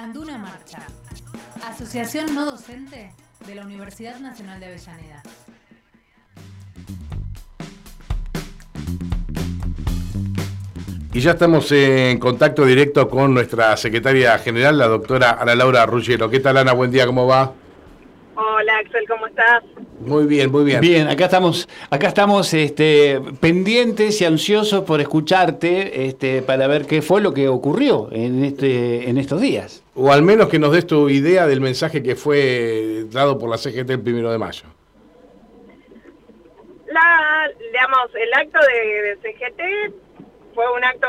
Anduna Marcha, Asociación No Docente de la Universidad Nacional de Avellaneda. Y ya estamos en contacto directo con nuestra secretaria general, la doctora Ana Laura Ruggiero. ¿Qué tal, Ana? Buen día, ¿cómo va? Hola, Axel, ¿cómo estás? Muy bien, muy bien. Bien, acá estamos, acá estamos este, pendientes y ansiosos por escucharte este, para ver qué fue lo que ocurrió en, este, en estos días. O al menos que nos des tu idea del mensaje que fue dado por la CGT el primero de mayo. La, digamos, el acto de, de CGT fue un acto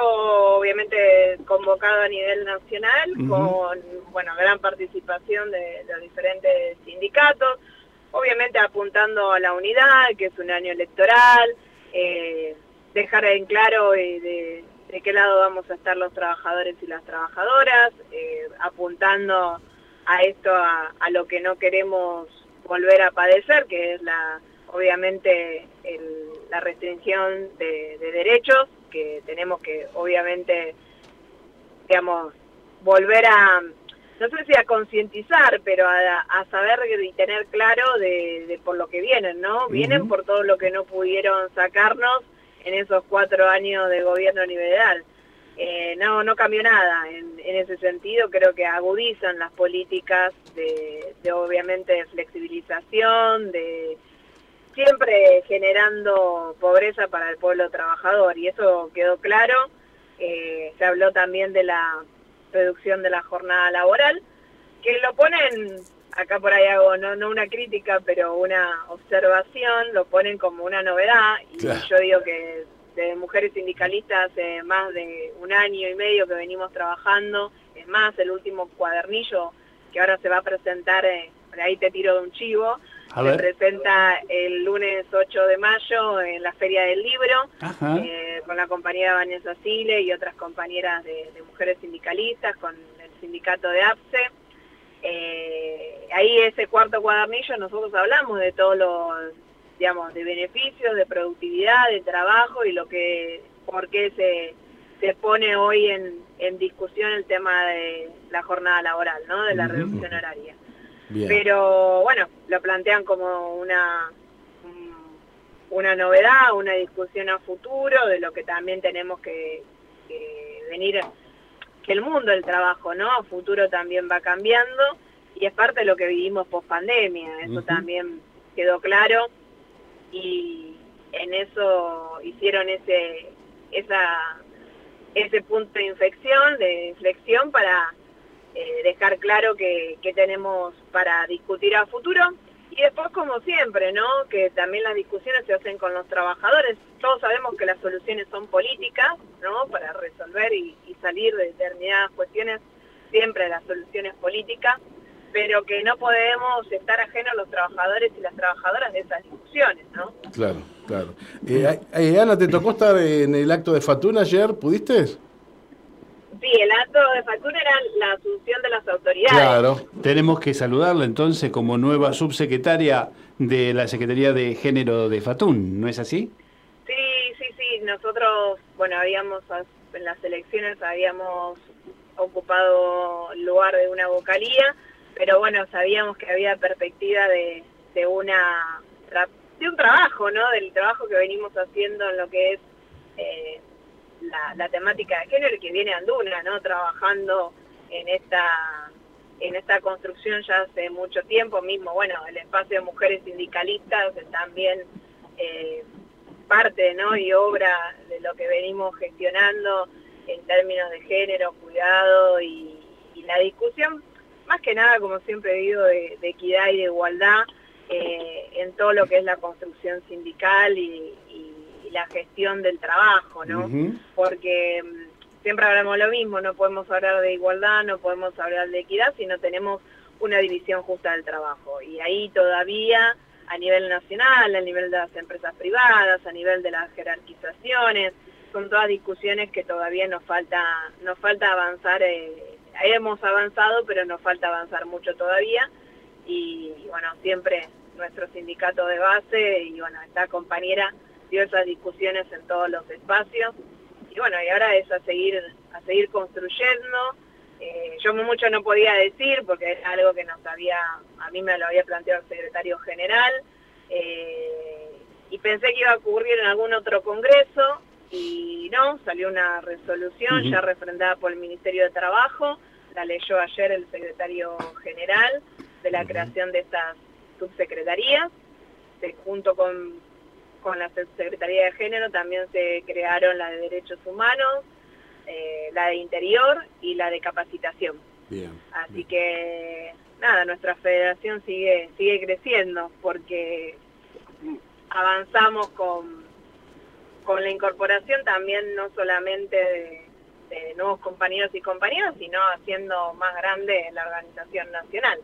obviamente convocado a nivel nacional con bueno gran participación de, los diferentes sindicatos obviamente apuntando a la unidad que es un año electoral eh, dejar en claro de, qué lado vamos a estar los trabajadores y las trabajadoras eh, apuntando a esto a, lo que no queremos volver a padecer que es la obviamente la restricción de derechos que tenemos que obviamente, digamos, volver a, no sé si a concientizar, pero a, saber y tener claro de, por lo que vienen, ¿no? Vienen por todo lo que no pudieron sacarnos en esos cuatro años de gobierno nivel eh, no, no cambió nada en, ese sentido, creo que agudizan las políticas de, de obviamente de flexibilización, de siempre generando pobreza para el pueblo trabajador y eso quedó claro. Eh, se habló también de la reducción de la jornada laboral, que lo ponen, acá por ahí hago no, no una crítica, pero una observación, lo ponen como una novedad y yo digo que de mujeres sindicalistas hace más de un año y medio que venimos trabajando, es más, el último cuadernillo que ahora se va a presentar, eh, por ahí te tiro de un chivo, se presenta el lunes 8 de mayo en la Feria del Libro, eh, con la compañera Vanessa Sile y otras compañeras de, mujeres sindicalistas, con el sindicato de APSE. Eh, ahí ese cuarto cuadernillo nosotros hablamos de todos los, digamos, de beneficios, de productividad, de trabajo y lo que, por qué se, se pone hoy en, en discusión el tema de la jornada laboral, ¿no? De la reducción horaria. Pero bueno, lo plantean como una, una novedad, una discusión a futuro de lo que también tenemos que, venir, que el mundo del trabajo, ¿no? A futuro también va cambiando y es parte de lo que vivimos post pandemia, eso también quedó claro y en eso hicieron ese, esa, ese punto de inflexión, de inflexión para eh, dejar claro que, tenemos para discutir a futuro. Y después, como siempre, ¿no? Que también las discusiones se hacen con los trabajadores. Todos sabemos que las soluciones son políticas, ¿no? Para resolver y, salir de determinadas cuestiones, siempre las soluciones políticas, pero que no podemos estar ajenos los trabajadores y las trabajadoras de esas discusiones, ¿no? Claro, claro. Eh, Ana, ¿te tocó estar en el acto de Fatuna ayer? ¿Pudiste? Sí, el acto de factura era la asunción de las autoridades. Claro, tenemos que saludarla entonces como nueva subsecretaria de la Secretaría de Género de Fatún, ¿no es así? Sí, sí, sí, nosotros, bueno, habíamos, en las elecciones habíamos ocupado el lugar de una vocalía, pero bueno, sabíamos que había perspectiva de, de una de un trabajo, ¿no? Del trabajo que venimos haciendo en lo que es eh, la, temática de género que viene Anduna, ¿no? Trabajando en esta en esta construcción ya hace mucho tiempo mismo, bueno, el espacio de mujeres sindicalistas es también eh, parte, ¿no? Y obra de lo que venimos gestionando en términos de género, cuidado y, la discusión, más que nada, como siempre digo, de, equidad y de igualdad eh, en todo lo que es la construcción sindical y, la gestión del trabajo, ¿no? Porque mm, siempre hablamos lo mismo, no podemos hablar de igualdad, no podemos hablar de equidad si no tenemos una división justa del trabajo. Y ahí todavía a nivel nacional, a nivel de las empresas privadas, a nivel de las jerarquizaciones, son todas discusiones que todavía nos falta, nos falta avanzar, eh, hemos avanzado, pero nos falta avanzar mucho todavía. Y, y bueno, siempre nuestro sindicato de base y bueno, esta compañera esas discusiones en todos los espacios. Y bueno, y ahora es a seguir, a seguir construyendo. Eh, yo mucho no podía decir porque era algo que nos había, a mí me lo había planteado el secretario general. Eh, y pensé que iba a ocurrir en algún otro congreso y no, salió una resolución ya refrendada por el Ministerio de Trabajo, la leyó ayer el secretario general de la creación de estas subsecretarías, junto con, con la Secretaría de Género también se crearon la de Derechos Humanos, eh, la de Interior y la de Capacitación. Así que nada, nuestra federación sigue sigue creciendo porque avanzamos con, con la incorporación también no solamente de, de nuevos compañeros y compañeras, sino haciendo más grande la organización nacional.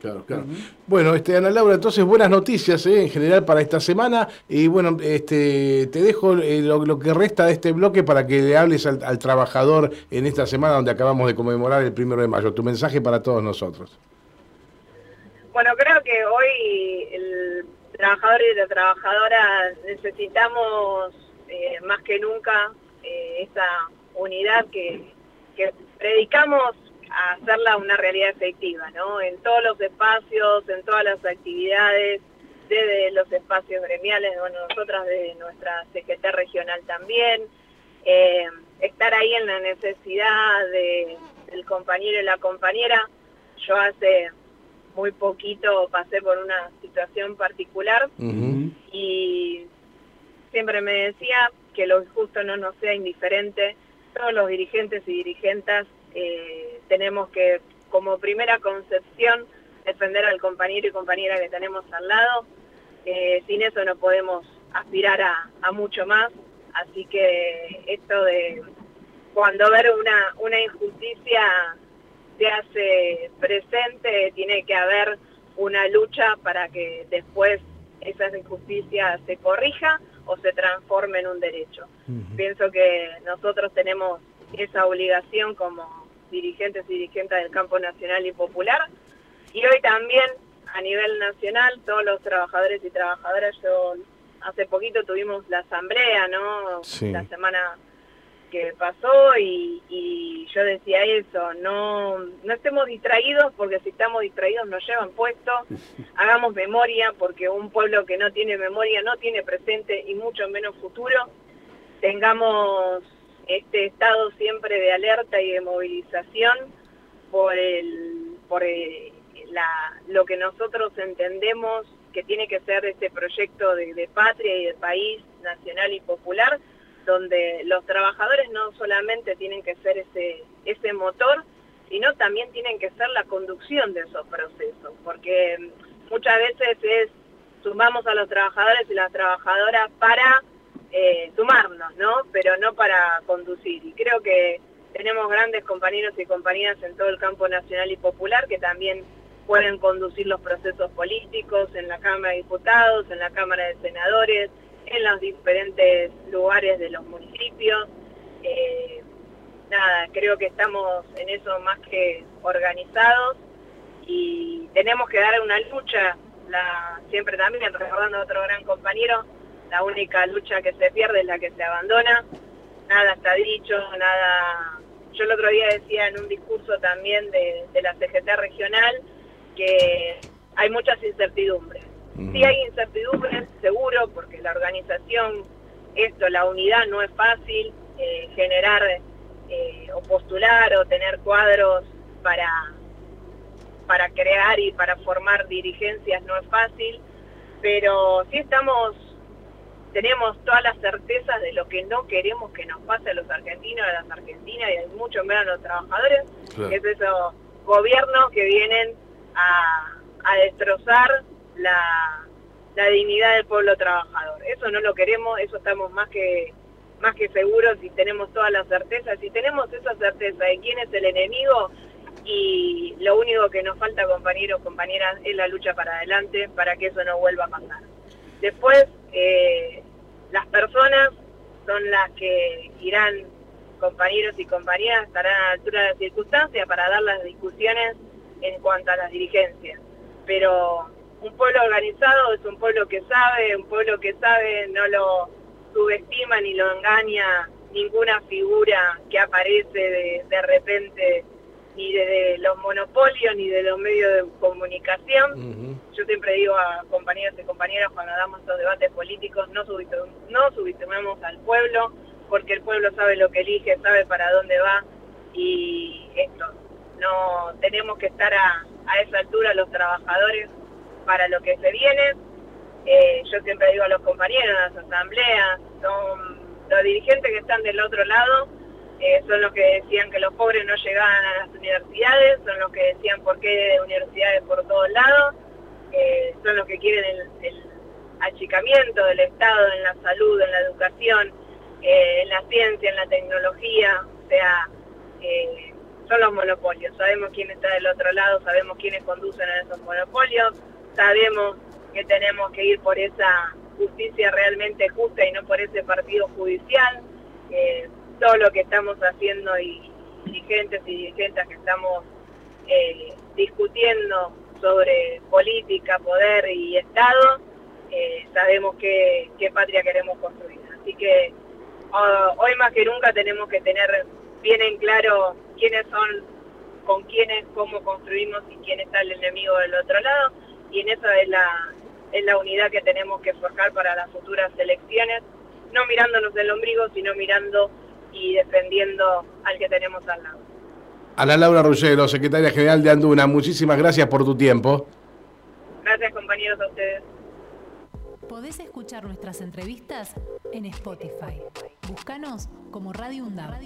Claro, claro. Bueno, este, Ana Laura, entonces buenas noticias ¿eh? en general para esta semana y bueno, este, te dejo eh, lo, que resta de este bloque para que le hables al, trabajador en esta semana donde acabamos de conmemorar el primero de mayo. Tu mensaje para todos nosotros. Bueno, creo que hoy el trabajador y la trabajadora necesitamos eh, más que nunca esa unidad que, predicamos a hacerla una realidad efectiva, ¿no? En todos los espacios, en todas las actividades, desde los espacios gremiales, bueno, nosotras de nuestra CGT regional también, eh, estar ahí en la necesidad de, del compañero y la compañera. Yo hace muy poquito pasé por una situación particular y siempre me decía que lo justo no nos sea indiferente todos los dirigentes y dirigentas eh, tenemos que, como primera concepción, defender al compañero y compañera que tenemos al lado. Eh, sin eso no podemos aspirar a, mucho más. Así que esto de cuando ver una, una injusticia se hace presente, tiene que haber una lucha para que después esa injusticia se corrija o se transforme en un derecho. Pienso que nosotros tenemos esa obligación como dirigentes y dirigentes del campo nacional y popular y hoy también a nivel nacional todos los trabajadores y trabajadoras, yo hace poquito tuvimos la asamblea, ¿no? La semana que pasó y, yo decía eso, no, no estemos distraídos porque si estamos distraídos nos llevan puesto, hagamos memoria porque un pueblo que no tiene memoria no tiene presente y mucho menos futuro, tengamos este estado siempre de alerta y de movilización por el, por la, lo que nosotros entendemos que tiene que ser este proyecto de, de patria y de país nacional y popular, donde los trabajadores no solamente tienen que ser ese, ese motor, sino también tienen que ser la conducción de esos procesos, porque muchas veces es sumamos a los trabajadores y las trabajadoras para eh, sumarnos, ¿no? Pero no para conducir. Y creo que tenemos grandes compañeros y compañeras en todo el campo nacional y popular que también pueden conducir los procesos políticos en la Cámara de Diputados, en la Cámara de Senadores, en los diferentes lugares de los municipios. Eh, nada, creo que estamos en eso más que organizados y tenemos que dar una lucha, la, siempre también recordando a otro gran compañero, la única lucha que se pierde es la que se abandona, nada está dicho, nada... Yo el otro día decía en un discurso también de, de la CGT regional que hay muchas incertidumbres. Sí hay incertidumbres, seguro, porque la organización, esto, la unidad no es fácil, eh, generar eh, o postular o tener cuadros para, para crear y para formar dirigencias no es fácil, pero sí estamos, tenemos todas las certezas de lo que no queremos que nos pase a los argentinos, a las argentinas y mucho menos a los trabajadores, que es esos gobiernos que vienen a, a destrozar la, dignidad del pueblo trabajador. Eso no lo queremos, eso estamos más que más que seguros y tenemos todas las certezas. Si tenemos esa certeza de quién es el enemigo y lo único que nos falta, compañeros, compañeras, es la lucha para adelante para que eso no vuelva a pasar. Después, eh, las personas son las que irán, compañeros y compañeras, estarán a la altura de las circunstancias para dar las discusiones en cuanto a las dirigencias. Pero un pueblo organizado es un pueblo que sabe, un pueblo que sabe no lo subestima ni lo engaña ninguna figura que aparece de, de repente ni de los monopolios ni de los medios de comunicación. Yo siempre digo a compañeros y compañeras cuando damos estos debates políticos, no, no subestimemos al pueblo, porque el pueblo sabe lo que elige, sabe para dónde va y esto, no tenemos que estar a, a esa altura los trabajadores para lo que se viene. Eh, yo siempre digo a los compañeros en las asambleas, son los dirigentes que están del otro lado, eh, son los que decían que los pobres no llegaban a las universidades, son los que decían por qué universidades por todos lados, eh, son los que quieren el, achicamiento del Estado en la salud, en la educación, en la ciencia, en la tecnología, o sea, son los monopolios. Sabemos quién está del otro lado, sabemos quiénes conducen a esos monopolios, sabemos que tenemos que ir por esa justicia realmente justa y no por ese partido judicial todo lo que estamos haciendo y dirigentes y dirigentes que estamos eh, discutiendo sobre política, poder y Estado, eh, sabemos qué, patria queremos construir. Así que hoy más que nunca tenemos que tener bien en claro quiénes son, con quiénes, cómo construimos y quién está el enemigo del otro lado. Y en esa es la, es la unidad que tenemos que forjar para las futuras elecciones, no mirándonos del ombligo, sino mirando y defendiendo al que tenemos al lado. Ana Laura Ruggero, secretaria general de Anduna, muchísimas gracias por tu tiempo. Gracias compañeros a ustedes. Podés escuchar nuestras entrevistas en Spotify. Búscanos como Radio UNDAB.